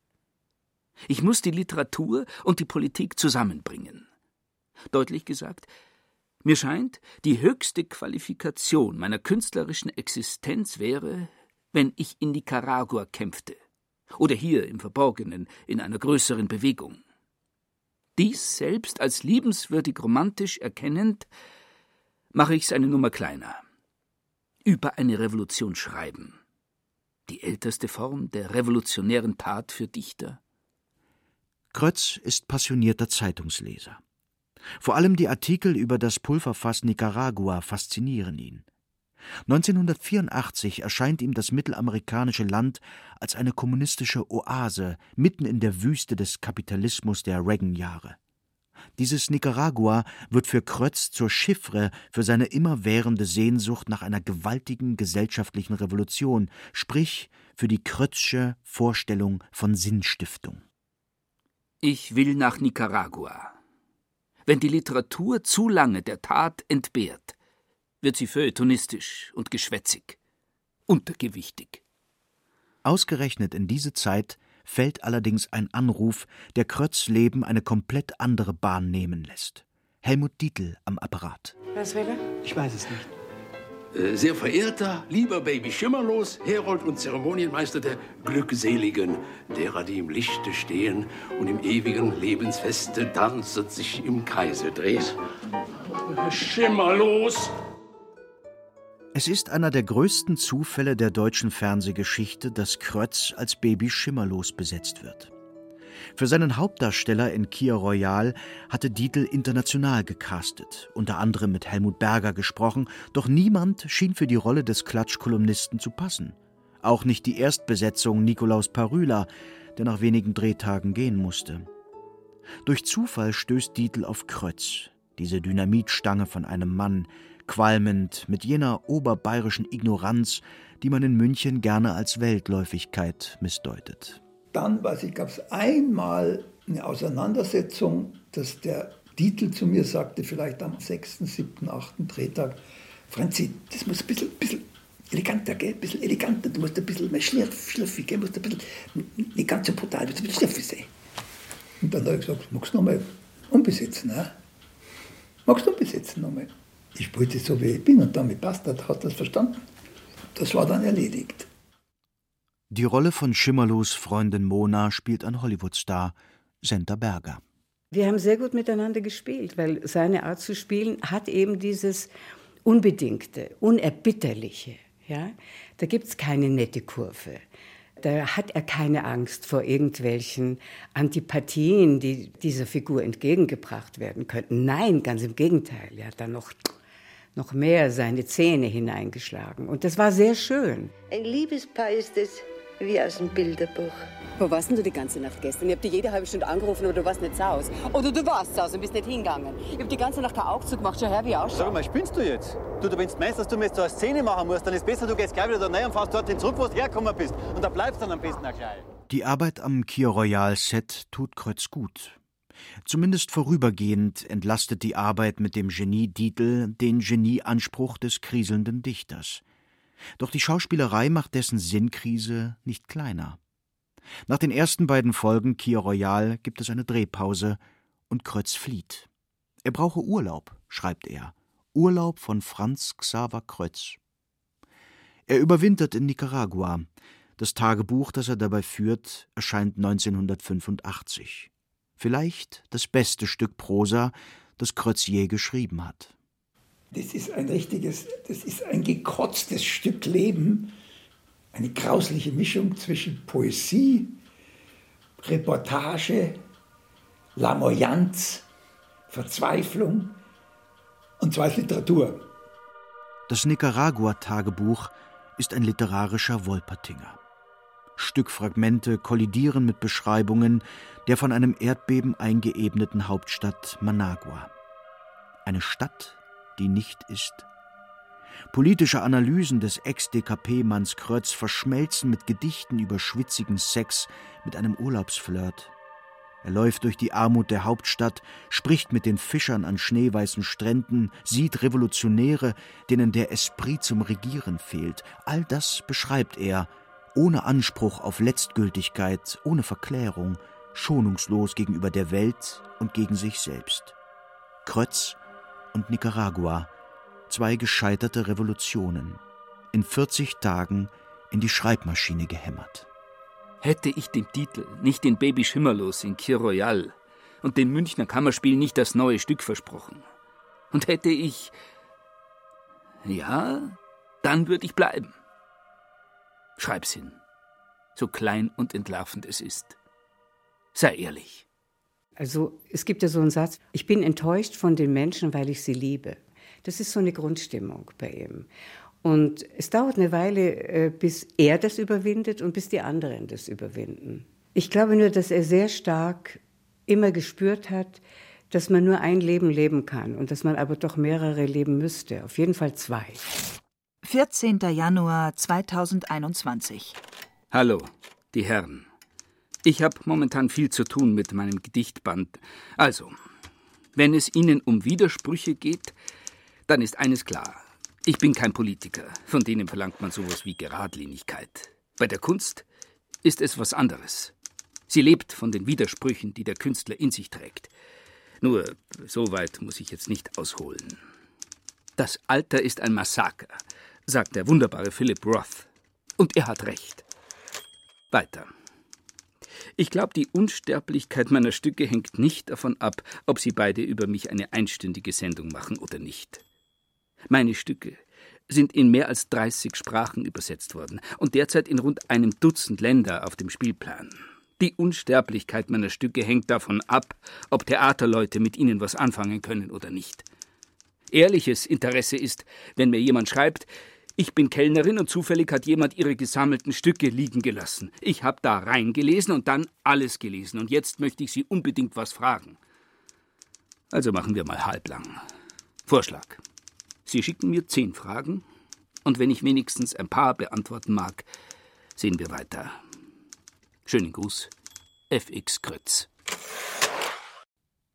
Ich muss die Literatur und die Politik zusammenbringen. Deutlich gesagt, mir scheint, die höchste Qualifikation meiner künstlerischen Existenz wäre, wenn ich in Nicaragua kämpfte oder hier im Verborgenen in einer größeren Bewegung. Dies selbst als liebenswürdig romantisch erkennend, mache ich's eine Nummer kleiner. Über eine Revolution schreiben. Die älteste Form der revolutionären Tat für Dichter. Krötz ist passionierter Zeitungsleser. Vor allem die Artikel über das Pulverfass Nicaragua faszinieren ihn. 1984 erscheint ihm das mittelamerikanische Land als eine kommunistische Oase mitten in der Wüste des Kapitalismus der Reagan-Jahre. Dieses Nicaragua wird für Krötz zur Chiffre für seine immerwährende Sehnsucht nach einer gewaltigen gesellschaftlichen Revolution, sprich für die Krötzsche Vorstellung von Sinnstiftung. Ich will nach Nicaragua. Wenn die Literatur zu lange der Tat entbehrt, wird sie feuilletonistisch und geschwätzig, untergewichtig. Ausgerechnet in diese Zeit fällt allerdings ein Anruf, der Krötz Leben eine komplett andere Bahn nehmen lässt. Helmut Dietl am Apparat. Was will er? Ich weiß es nicht. Äh, sehr verehrter, lieber Baby Schimmerlos, Herold und Zeremonienmeister der Glückseligen, derer, die im Lichte stehen und im ewigen Lebensfeste tanzet sich im Kreise dreht. Schimmerlos! Es ist einer der größten Zufälle der deutschen Fernsehgeschichte, dass Krötz als Baby Schimmerlos besetzt wird. Für seinen Hauptdarsteller in Kia Royal hatte Dietl international gecastet, unter anderem mit Helmut Berger gesprochen, doch niemand schien für die Rolle des Klatschkolumnisten zu passen. Auch nicht die Erstbesetzung Nikolaus Parüla, der nach wenigen Drehtagen gehen musste. Durch Zufall stößt Dietl auf Krötz, diese Dynamitstange von einem Mann, qualmend mit jener oberbayerischen Ignoranz, die man in München gerne als Weltläufigkeit missdeutet. Dann, weiß ich, gab es einmal eine Auseinandersetzung, dass der Titel zu mir sagte, vielleicht am 6., 7., 8. Drehtag, Franzi, das muss ein bisschen, bisschen eleganter, gell? ein bisschen eleganter, du musst ein bisschen mehr schlürf, gell? musst ein bisschen, nicht ganz so brutal, du musst ein bisschen schlürfig sein. Und dann habe ich gesagt, magst du nochmal umbesetzen? Ne? Magst du umbesetzen nochmal? Ich wollte so, wie ich bin und damit passt das, hat das verstanden. Das war dann erledigt. Die Rolle von Schimmerlos Freundin Mona spielt ein Hollywoodstar, Senta Berger. Wir haben sehr gut miteinander gespielt, weil seine Art zu spielen hat eben dieses Unbedingte, Unerbitterliche. Ja? Da gibt es keine nette Kurve. Da hat er keine Angst vor irgendwelchen Antipathien, die dieser Figur entgegengebracht werden könnten. Nein, ganz im Gegenteil. Er hat dann noch noch mehr seine Zähne hineingeschlagen. Und das war sehr schön. Ein Liebespaar ist es, wie aus dem Bilderbuch. Wo warst denn du die ganze Nacht gestern? Ich hab dich jede halbe Stunde angerufen, aber du warst nicht zu Hause. Oder du warst zu Hause und bist nicht hingegangen. Ich hab die ganze Nacht keinen Aufzug gemacht, schau her, wie ausschaut. Sag mal, spinnst du jetzt? Du, wenn du meinst, dass du mir jetzt so eine Szene machen musst, dann ist besser, du gehst gleich wieder da rein und fährst dorthin zurück, wo du hergekommen bist. Und da bleibst dann am besten auch gleich. Die Arbeit am Kia Royal Set tut Kreuz gut. Zumindest vorübergehend entlastet die Arbeit mit dem Genie Dietl den Genieanspruch des kriselnden Dichters. Doch die Schauspielerei macht dessen Sinnkrise nicht kleiner. Nach den ersten beiden Folgen Kia Royal gibt es eine Drehpause und Krötz flieht. Er brauche Urlaub, schreibt er. Urlaub von Franz Xaver Krötz. Er überwintert in Nicaragua. Das Tagebuch, das er dabei führt, erscheint 1985 vielleicht das beste Stück Prosa, das Krötz geschrieben hat. Das ist ein richtiges, das ist ein gekotztes Stück Leben, eine grausliche Mischung zwischen Poesie, Reportage, Lamoyanz, Verzweiflung und zwar Literatur. Das Nicaragua-Tagebuch ist ein literarischer Wolpertinger. Stückfragmente kollidieren mit Beschreibungen der von einem Erdbeben eingeebneten Hauptstadt Managua. Eine Stadt, die nicht ist. Politische Analysen des Ex-DKP-Manns Krötz verschmelzen mit Gedichten über schwitzigen Sex mit einem Urlaubsflirt. Er läuft durch die Armut der Hauptstadt, spricht mit den Fischern an schneeweißen Stränden, sieht Revolutionäre, denen der Esprit zum Regieren fehlt. All das beschreibt er ohne Anspruch auf Letztgültigkeit, ohne Verklärung, schonungslos gegenüber der Welt und gegen sich selbst. Krötz und Nicaragua, zwei gescheiterte Revolutionen, in 40 Tagen in die Schreibmaschine gehämmert. Hätte ich dem Titel nicht den Baby Schimmerlos in Kir Royal und dem Münchner Kammerspiel nicht das neue Stück versprochen, und hätte ich. Ja, dann würde ich bleiben. Schreib's hin, so klein und entlarvend es ist. Sei ehrlich. Also es gibt ja so einen Satz, ich bin enttäuscht von den Menschen, weil ich sie liebe. Das ist so eine Grundstimmung bei ihm. Und es dauert eine Weile, äh, bis er das überwindet und bis die anderen das überwinden. Ich glaube nur, dass er sehr stark immer gespürt hat, dass man nur ein Leben leben kann und dass man aber doch mehrere leben müsste. Auf jeden Fall zwei. 14. Januar 2021. Hallo, die Herren. Ich habe momentan viel zu tun mit meinem Gedichtband. Also, wenn es Ihnen um Widersprüche geht, dann ist eines klar. Ich bin kein Politiker, von denen verlangt man sowas wie Geradlinigkeit. Bei der Kunst ist es was anderes. Sie lebt von den Widersprüchen, die der Künstler in sich trägt. Nur, so weit muss ich jetzt nicht ausholen. Das Alter ist ein Massaker, sagt der wunderbare Philip Roth. Und er hat recht. Weiter. Ich glaube, die Unsterblichkeit meiner Stücke hängt nicht davon ab, ob Sie beide über mich eine einstündige Sendung machen oder nicht. Meine Stücke sind in mehr als 30 Sprachen übersetzt worden und derzeit in rund einem Dutzend Länder auf dem Spielplan. Die Unsterblichkeit meiner Stücke hängt davon ab, ob Theaterleute mit ihnen was anfangen können oder nicht. Ehrliches Interesse ist, wenn mir jemand schreibt, ich bin Kellnerin und zufällig hat jemand ihre gesammelten Stücke liegen gelassen. Ich habe da reingelesen und dann alles gelesen und jetzt möchte ich Sie unbedingt was fragen. Also machen wir mal halblang. Vorschlag. Sie schicken mir zehn Fragen und wenn ich wenigstens ein paar beantworten mag, sehen wir weiter. Schönen Gruß, FX Krötz.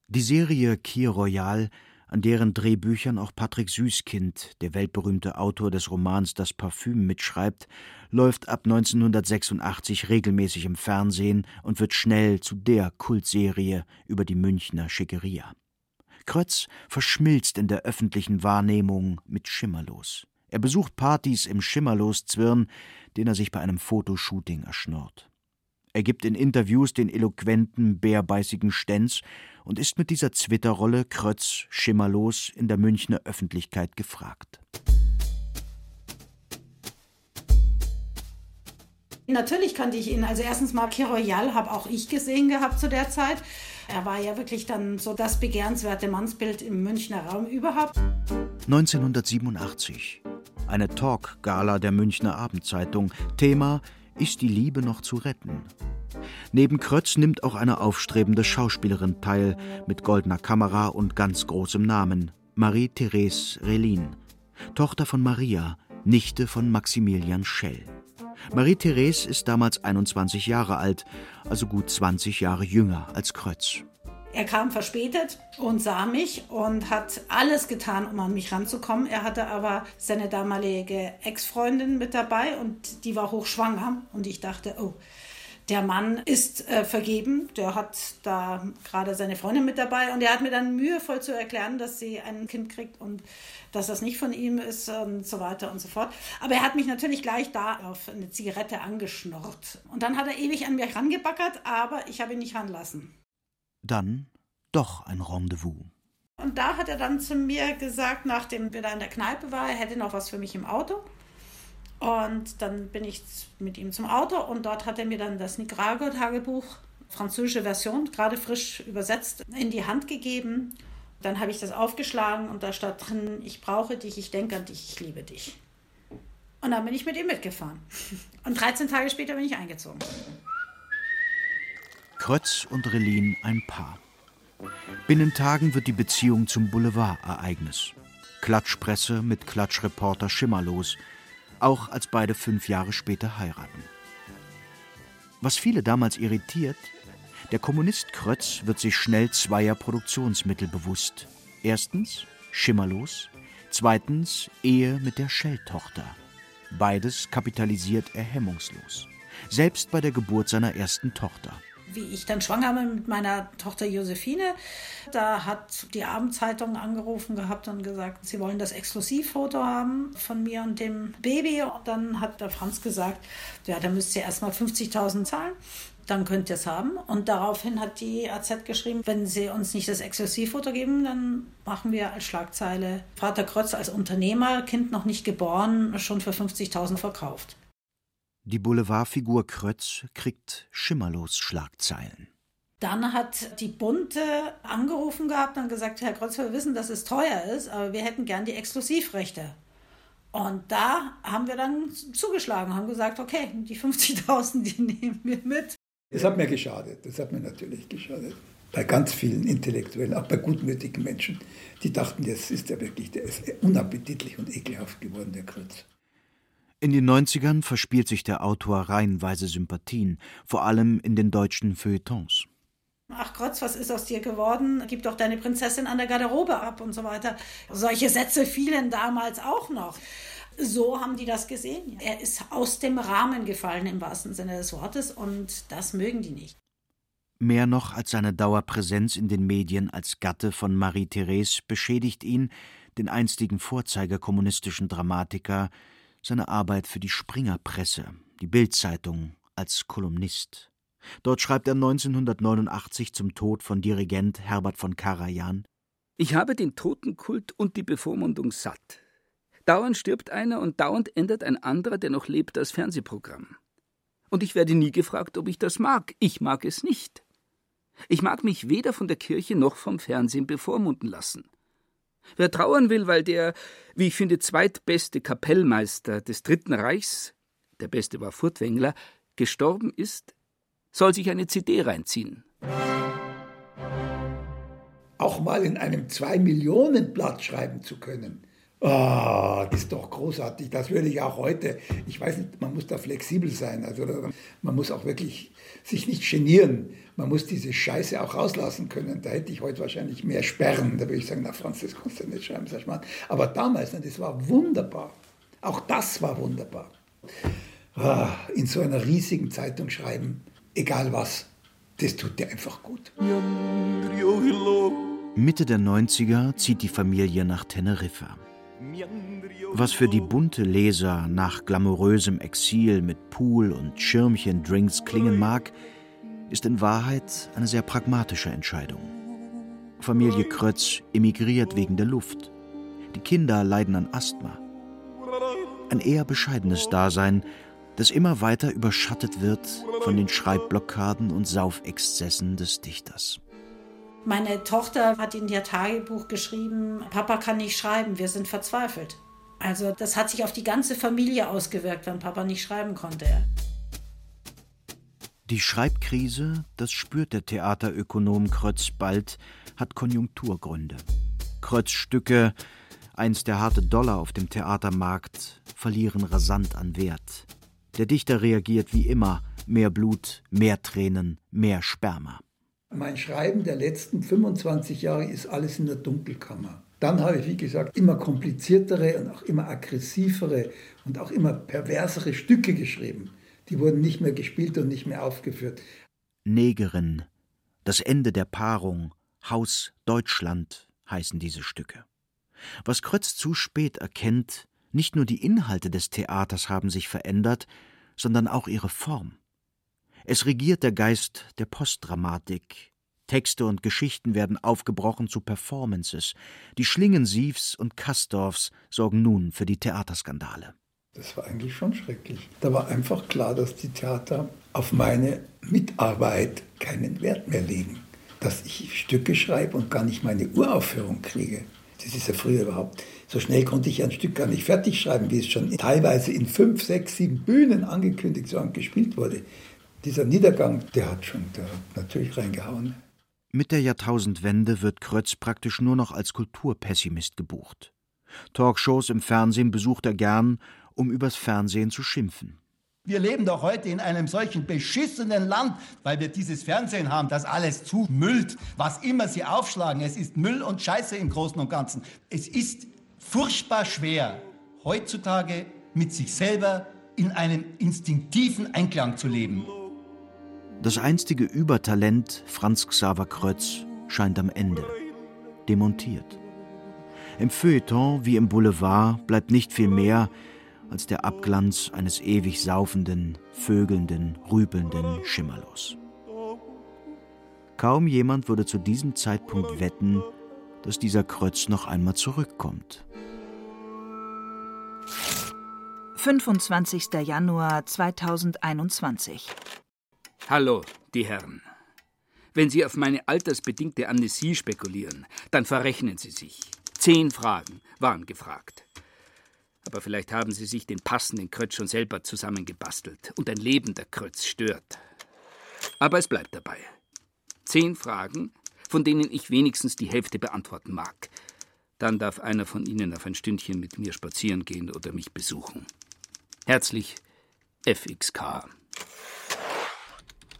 Die Serie Kier Royal an deren Drehbüchern auch Patrick Süßkind, der weltberühmte Autor des Romans Das Parfüm, mitschreibt, läuft ab 1986 regelmäßig im Fernsehen und wird schnell zu der Kultserie über die Münchner Schickeria. Krötz verschmilzt in der öffentlichen Wahrnehmung mit Schimmerlos. Er besucht Partys im Schimmerlos-Zwirn, den er sich bei einem Fotoshooting erschnurrt. Er gibt in Interviews den eloquenten, bärbeißigen Stenz und ist mit dieser Zwitterrolle Krötz schimmerlos in der Münchner Öffentlichkeit gefragt. Natürlich kannte ich ihn. Also erstens mal Royal habe auch ich gesehen gehabt zu der Zeit. Er war ja wirklich dann so das begehrenswerte Mannsbild im Münchner Raum überhaupt. 1987. Eine Talk-Gala der Münchner Abendzeitung. Thema Ist die Liebe noch zu retten? Neben Krötz nimmt auch eine aufstrebende Schauspielerin teil, mit goldener Kamera und ganz großem Namen, Marie-Therese Relin, Tochter von Maria, Nichte von Maximilian Schell. Marie-Therese ist damals 21 Jahre alt, also gut 20 Jahre jünger als Krötz. Er kam verspätet und sah mich und hat alles getan, um an mich ranzukommen. Er hatte aber seine damalige Ex-Freundin mit dabei und die war hochschwanger. Und ich dachte, oh, der Mann ist äh, vergeben, der hat da gerade seine Freundin mit dabei und er hat mir dann mühevoll zu erklären, dass sie ein Kind kriegt und dass das nicht von ihm ist und so weiter und so fort. Aber er hat mich natürlich gleich da auf eine Zigarette angeschnurrt. Und dann hat er ewig an mir rangebackert, aber ich habe ihn nicht ranlassen. Dann doch ein Rendezvous. Und da hat er dann zu mir gesagt, nachdem wir da in der Kneipe waren, er hätte noch was für mich im Auto. Und dann bin ich mit ihm zum Auto und dort hat er mir dann das Nicaragua-Tagebuch, französische Version, gerade frisch übersetzt, in die Hand gegeben. Dann habe ich das aufgeschlagen und da stand drin, ich brauche dich, ich denke an dich, ich liebe dich. Und dann bin ich mit ihm mitgefahren. Und 13 Tage später bin ich eingezogen. Krötz und Relin ein Paar. Binnen Tagen wird die Beziehung zum Boulevard-Ereignis. Klatschpresse mit Klatschreporter Schimmerlos – auch als beide fünf Jahre später heiraten. Was viele damals irritiert, der Kommunist Krötz wird sich schnell zweier Produktionsmittel bewusst. Erstens Schimmerlos, zweitens Ehe mit der Schelltochter. Beides kapitalisiert er hemmungslos, selbst bei der Geburt seiner ersten Tochter wie ich dann schwanger bin mit meiner Tochter Josephine, da hat die Abendzeitung angerufen gehabt und gesagt, sie wollen das Exklusivfoto haben von mir und dem Baby. Und dann hat der Franz gesagt, ja, da müsst ihr erstmal 50.000 zahlen dann könnt ihr es haben. Und daraufhin hat die AZ geschrieben, wenn sie uns nicht das Exklusivfoto geben, dann machen wir als Schlagzeile Vater Krotz als Unternehmer, Kind noch nicht geboren, schon für 50.000 verkauft. Die Boulevardfigur Krötz kriegt schimmerlos Schlagzeilen. Dann hat die Bunte angerufen gehabt und gesagt, Herr Kreuz, wir wissen, dass es teuer ist, aber wir hätten gern die Exklusivrechte. Und da haben wir dann zugeschlagen, haben gesagt, okay, die 50.000, die [laughs] nehmen wir mit. Das hat mir geschadet, das hat mir natürlich geschadet. Bei ganz vielen Intellektuellen, auch bei gutmütigen Menschen, die dachten, jetzt ist er wirklich, der ist unappetitlich und ekelhaft geworden, der Kreuz. In den 90ern verspielt sich der Autor reihenweise Sympathien, vor allem in den deutschen Feuilletons. Ach Krotz, was ist aus dir geworden? Gib doch deine Prinzessin an der Garderobe ab und so weiter. Solche Sätze fielen damals auch noch. So haben die das gesehen. Er ist aus dem Rahmen gefallen im wahrsten Sinne des Wortes und das mögen die nicht. Mehr noch als seine Dauerpräsenz in den Medien als Gatte von Marie-Therese beschädigt ihn, den einstigen Vorzeiger kommunistischen Dramatiker, seine Arbeit für die Springerpresse, die Bildzeitung, als Kolumnist. Dort schreibt er 1989 zum Tod von Dirigent Herbert von Karajan: Ich habe den Totenkult und die Bevormundung satt. Dauernd stirbt einer und dauernd ändert ein anderer, der noch lebt, das Fernsehprogramm. Und ich werde nie gefragt, ob ich das mag. Ich mag es nicht. Ich mag mich weder von der Kirche noch vom Fernsehen bevormunden lassen. Wer trauern will, weil der, wie ich finde, zweitbeste Kapellmeister des Dritten Reichs, der beste war Furtwängler, gestorben ist, soll sich eine CD reinziehen. Auch mal in einem Zwei-Millionen-Blatt schreiben zu können. Ah, oh, das ist doch großartig. Das würde ich auch heute. Ich weiß nicht, man muss da flexibel sein. Also man muss auch wirklich sich nicht genieren. Man muss diese Scheiße auch rauslassen können. Da hätte ich heute wahrscheinlich mehr Sperren. Da würde ich sagen, na Franz, das kannst du nicht schreiben, sag ich mal. Aber damals, das war wunderbar. Auch das war wunderbar. Ah, in so einer riesigen Zeitung schreiben, egal was, das tut dir einfach gut. Mitte der 90er zieht die Familie nach Teneriffa. Was für die bunte Leser nach glamourösem Exil mit Pool und Schirmchen-Drinks klingen mag, ist in Wahrheit eine sehr pragmatische Entscheidung. Familie Krötz emigriert wegen der Luft. Die Kinder leiden an Asthma. Ein eher bescheidenes Dasein, das immer weiter überschattet wird von den Schreibblockaden und Saufexzessen des Dichters. Meine Tochter hat in ihr Tagebuch geschrieben, Papa kann nicht schreiben, wir sind verzweifelt. Also das hat sich auf die ganze Familie ausgewirkt, wenn Papa nicht schreiben konnte. Die Schreibkrise, das spürt der Theaterökonom Krötz bald, hat Konjunkturgründe. Krötz Stücke, einst der harte Dollar auf dem Theatermarkt, verlieren rasant an Wert. Der Dichter reagiert wie immer: mehr Blut, mehr Tränen, mehr Sperma. Mein Schreiben der letzten 25 Jahre ist alles in der Dunkelkammer. Dann habe ich, wie gesagt, immer kompliziertere und auch immer aggressivere und auch immer perversere Stücke geschrieben. Die wurden nicht mehr gespielt und nicht mehr aufgeführt. Negerin, das Ende der Paarung, Haus Deutschland heißen diese Stücke. Was Krötz zu spät erkennt, nicht nur die Inhalte des Theaters haben sich verändert, sondern auch ihre Form. Es regiert der Geist der Postdramatik. Texte und Geschichten werden aufgebrochen zu Performances. Die Schlingensiefs und Kastorfs sorgen nun für die Theaterskandale. Das war eigentlich schon schrecklich. Da war einfach klar, dass die Theater auf meine Mitarbeit keinen Wert mehr legen. Dass ich Stücke schreibe und gar nicht meine Uraufführung kriege. Das ist ja früher überhaupt. So schnell konnte ich ein Stück gar nicht fertig schreiben, wie es schon teilweise in fünf, sechs, sieben Bühnen angekündigt und gespielt wurde. Dieser Niedergang, der hat schon der hat natürlich reingehauen. Mit der Jahrtausendwende wird Krötz praktisch nur noch als Kulturpessimist gebucht. Talkshows im Fernsehen besucht er gern, um übers Fernsehen zu schimpfen. Wir leben doch heute in einem solchen beschissenen Land, weil wir dieses Fernsehen haben, das alles zumüllt. Was immer sie aufschlagen, es ist Müll und Scheiße im Großen und Ganzen. Es ist furchtbar schwer, heutzutage mit sich selber in einem instinktiven Einklang zu leben. Das einstige Übertalent Franz Xaver Krötz scheint am Ende. Demontiert. Im Feuilleton wie im Boulevard bleibt nicht viel mehr, als der Abglanz eines ewig saufenden, vögelnden, rüpelnden Schimmerlos. Kaum jemand würde zu diesem Zeitpunkt wetten, dass dieser Krötz noch einmal zurückkommt. 25. Januar 2021. Hallo, die Herren. Wenn Sie auf meine altersbedingte Amnesie spekulieren, dann verrechnen Sie sich. Zehn Fragen waren gefragt. Aber vielleicht haben Sie sich den passenden Krötz schon selber zusammengebastelt und ein lebender Krötz stört. Aber es bleibt dabei. Zehn Fragen, von denen ich wenigstens die Hälfte beantworten mag. Dann darf einer von Ihnen auf ein Stündchen mit mir spazieren gehen oder mich besuchen. Herzlich, FXK.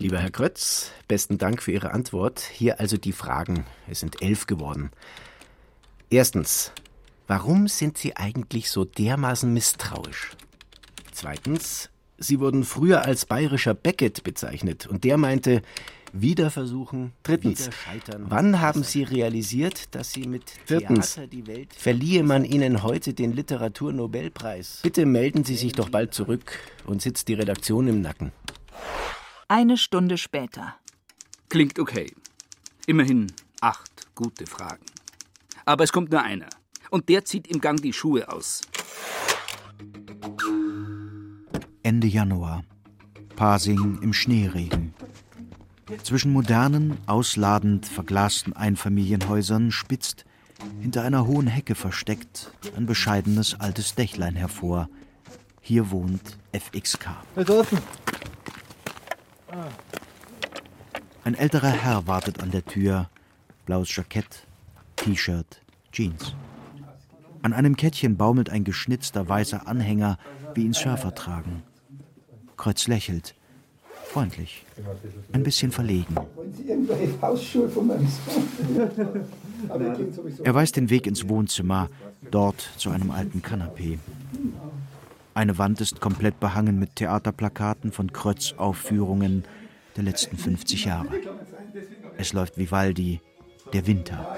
Lieber Herr Krötz, besten Dank für Ihre Antwort. Hier also die Fragen. Es sind elf geworden. Erstens, warum sind Sie eigentlich so dermaßen misstrauisch? Zweitens, Sie wurden früher als bayerischer Beckett bezeichnet und der meinte, wieder versuchen, drittens, wieder scheitern. Wann haben Sie realisiert, dass Sie mit Viertens, Theater die Welt verliehe man Ihnen heute den Literaturnobelpreis? Bitte melden Sie sich doch bald zurück und sitzt die Redaktion im Nacken. Eine Stunde später. Klingt okay. Immerhin acht gute Fragen. Aber es kommt nur einer. Und der zieht im Gang die Schuhe aus. Ende Januar. Pasing im Schneeregen. Zwischen modernen, ausladend verglasten Einfamilienhäusern spitzt, hinter einer hohen Hecke versteckt, ein bescheidenes altes Dächlein hervor. Hier wohnt FXK. Ein älterer Herr wartet an der Tür. Blaues Jackett, T-Shirt, Jeans. An einem Kettchen baumelt ein geschnitzter weißer Anhänger, wie ihn Surfer tragen. Kreuz lächelt. Freundlich. Ein bisschen verlegen. [laughs] Er weiß den Weg ins Wohnzimmer, dort zu einem alten Kanapee. Eine Wand ist komplett behangen mit Theaterplakaten von Krötz-Aufführungen der letzten 50 Jahre. Es läuft Vivaldi, der Winter.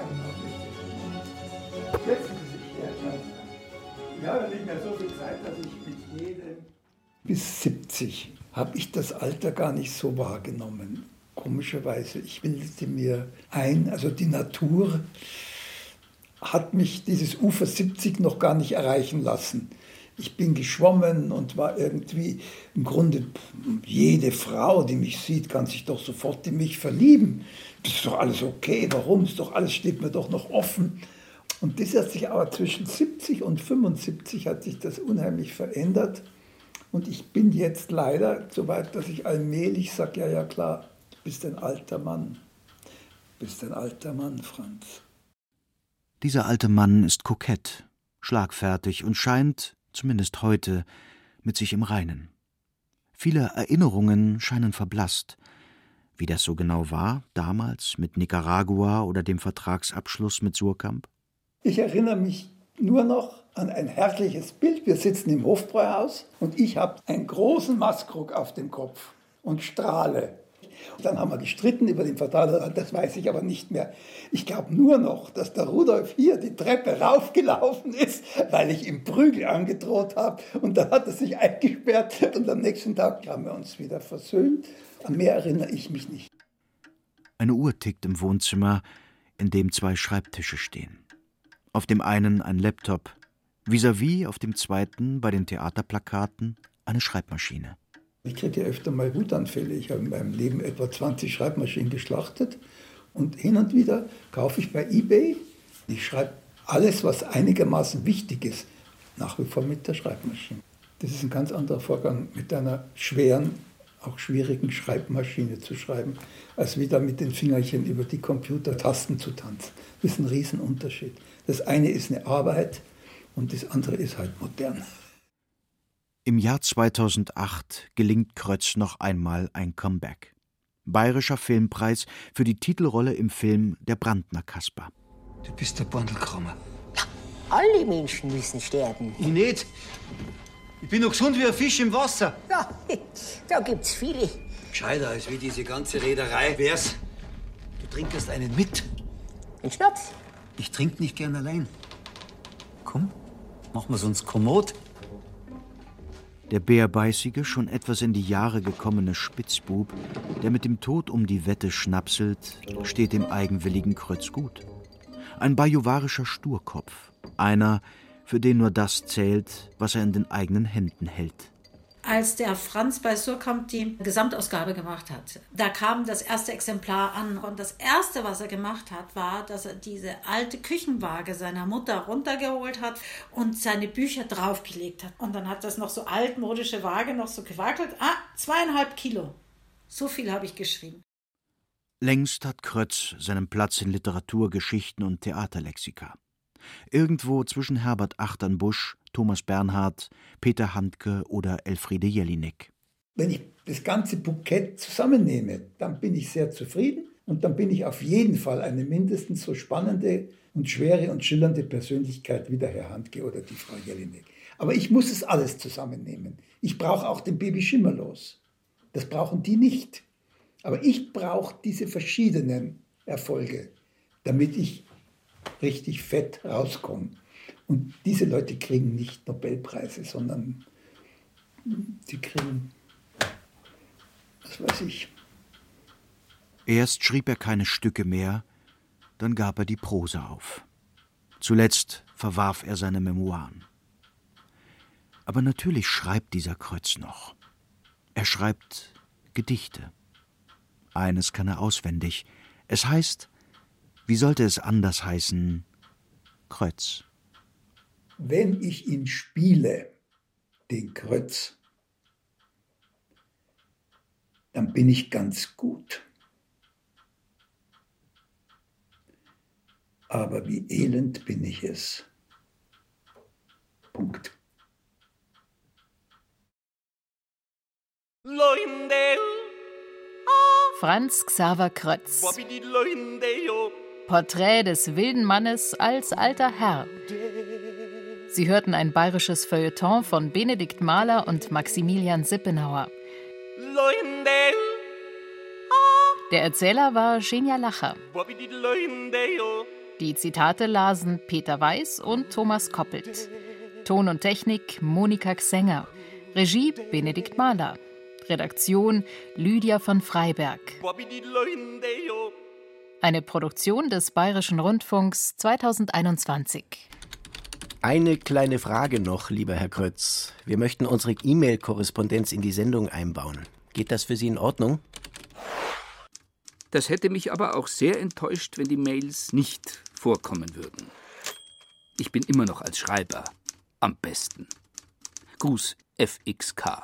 Bis 70 habe ich das Alter gar nicht so wahrgenommen. Komischerweise, ich bildete mir ein, also die Natur hat mich dieses Ufer 70 noch gar nicht erreichen lassen. Ich bin geschwommen und war irgendwie im Grunde jede Frau, die mich sieht, kann sich doch sofort in mich verlieben. Das ist doch alles okay. Warum? Ist doch alles steht mir doch noch offen. Und das hat sich aber zwischen 70 und 75 hat sich das unheimlich verändert. Und ich bin jetzt leider so weit, dass ich allmählich sage, ja, ja klar, du bist ein alter Mann. Du bist ein alter Mann, Franz. Dieser alte Mann ist kokett, schlagfertig und scheint, zumindest heute, mit sich im Reinen. Viele Erinnerungen scheinen verblasst. Wie das so genau war, damals mit Nicaragua oder dem Vertragsabschluss mit Surkamp? Ich erinnere mich nur noch an ein herrliches Bild. Wir sitzen im Hofbräuhaus und ich habe einen großen Maskrug auf dem Kopf und strahle. Dann haben wir gestritten über den Vertrag, das weiß ich aber nicht mehr. Ich glaube nur noch, dass der Rudolf hier die Treppe raufgelaufen ist, weil ich ihm Prügel angedroht habe. Und dann hat er sich eingesperrt und am nächsten Tag haben wir uns wieder versöhnt. An mehr erinnere ich mich nicht. Eine Uhr tickt im Wohnzimmer, in dem zwei Schreibtische stehen. Auf dem einen ein Laptop, vis-à-vis -vis auf dem zweiten bei den Theaterplakaten eine Schreibmaschine. Ich kriege ja öfter mal Wutanfälle. Ich habe in meinem Leben etwa 20 Schreibmaschinen geschlachtet und hin und wieder kaufe ich bei eBay. Ich schreibe alles, was einigermaßen wichtig ist, nach wie vor mit der Schreibmaschine. Das ist ein ganz anderer Vorgang, mit einer schweren, auch schwierigen Schreibmaschine zu schreiben, als wieder mit den Fingerchen über die Computertasten zu tanzen. Das ist ein Riesenunterschied. Das eine ist eine Arbeit und das andere ist halt modern. Im Jahr 2008 gelingt Krötz noch einmal ein Comeback. Bayerischer Filmpreis für die Titelrolle im Film Der Brandner Kasper. Du bist der Bandelkrummer. Ja, alle Menschen müssen sterben. Ich nicht. Ich bin noch gesund wie ein Fisch im Wasser. Ja, [laughs] da gibt's viele. Gescheiter als wie diese ganze Reederei wär's. Du trinkst einen mit. Ein Schnaps? Ich trink nicht gern allein. Komm, machen wir's uns kommod. Der bärbeißige, schon etwas in die Jahre gekommene Spitzbub, der mit dem Tod um die Wette schnapselt, steht dem eigenwilligen Krötz gut. Ein bajuwarischer Sturkopf, einer, für den nur das zählt, was er in den eigenen Händen hält. Als der Franz bei Surkamp die Gesamtausgabe gemacht hat. Da kam das erste Exemplar an und das erste, was er gemacht hat, war, dass er diese alte Küchenwaage seiner Mutter runtergeholt hat und seine Bücher draufgelegt hat. Und dann hat das noch so altmodische Waage noch so gewackelt. Ah, zweieinhalb Kilo. So viel habe ich geschrieben. Längst hat Krötz seinen Platz in Literatur, Geschichten und Theaterlexika. Irgendwo zwischen Herbert Achternbusch, Thomas Bernhard, Peter Handke oder Elfriede Jelinek. Wenn ich das ganze Bukett zusammennehme, dann bin ich sehr zufrieden und dann bin ich auf jeden Fall eine mindestens so spannende und schwere und schillernde Persönlichkeit wie der Herr Handke oder die Frau Jelinek. Aber ich muss es alles zusammennehmen. Ich brauche auch den Baby Schimmerlos. Das brauchen die nicht. Aber ich brauche diese verschiedenen Erfolge, damit ich richtig fett rauskomme. Und diese Leute kriegen nicht Nobelpreise, sondern sie kriegen, was weiß ich. Erst schrieb er keine Stücke mehr, dann gab er die Prosa auf. Zuletzt verwarf er seine Memoiren. Aber natürlich schreibt dieser Kreuz noch. Er schreibt Gedichte. Eines kann er auswendig. Es heißt, wie sollte es anders heißen, Kreuz. Wenn ich ihn spiele, den Krötz, dann bin ich ganz gut. Aber wie elend bin ich es. Punkt. Franz Xaver Krötz. Porträt des wilden Mannes als alter Herr. Sie hörten ein bayerisches Feuilleton von Benedikt Mahler und Maximilian Sippenauer. Der Erzähler war Genia Lacher. Die Zitate lasen Peter Weiß und Thomas Koppelt. Ton und Technik Monika Xenger. Regie Benedikt Mahler. Redaktion Lydia von Freiberg. Eine Produktion des Bayerischen Rundfunks 2021. Eine kleine Frage noch, lieber Herr Krötz. Wir möchten unsere E-Mail-Korrespondenz in die Sendung einbauen. Geht das für Sie in Ordnung? Das hätte mich aber auch sehr enttäuscht, wenn die Mails nicht vorkommen würden. Ich bin immer noch als Schreiber am besten. Gruß FXK.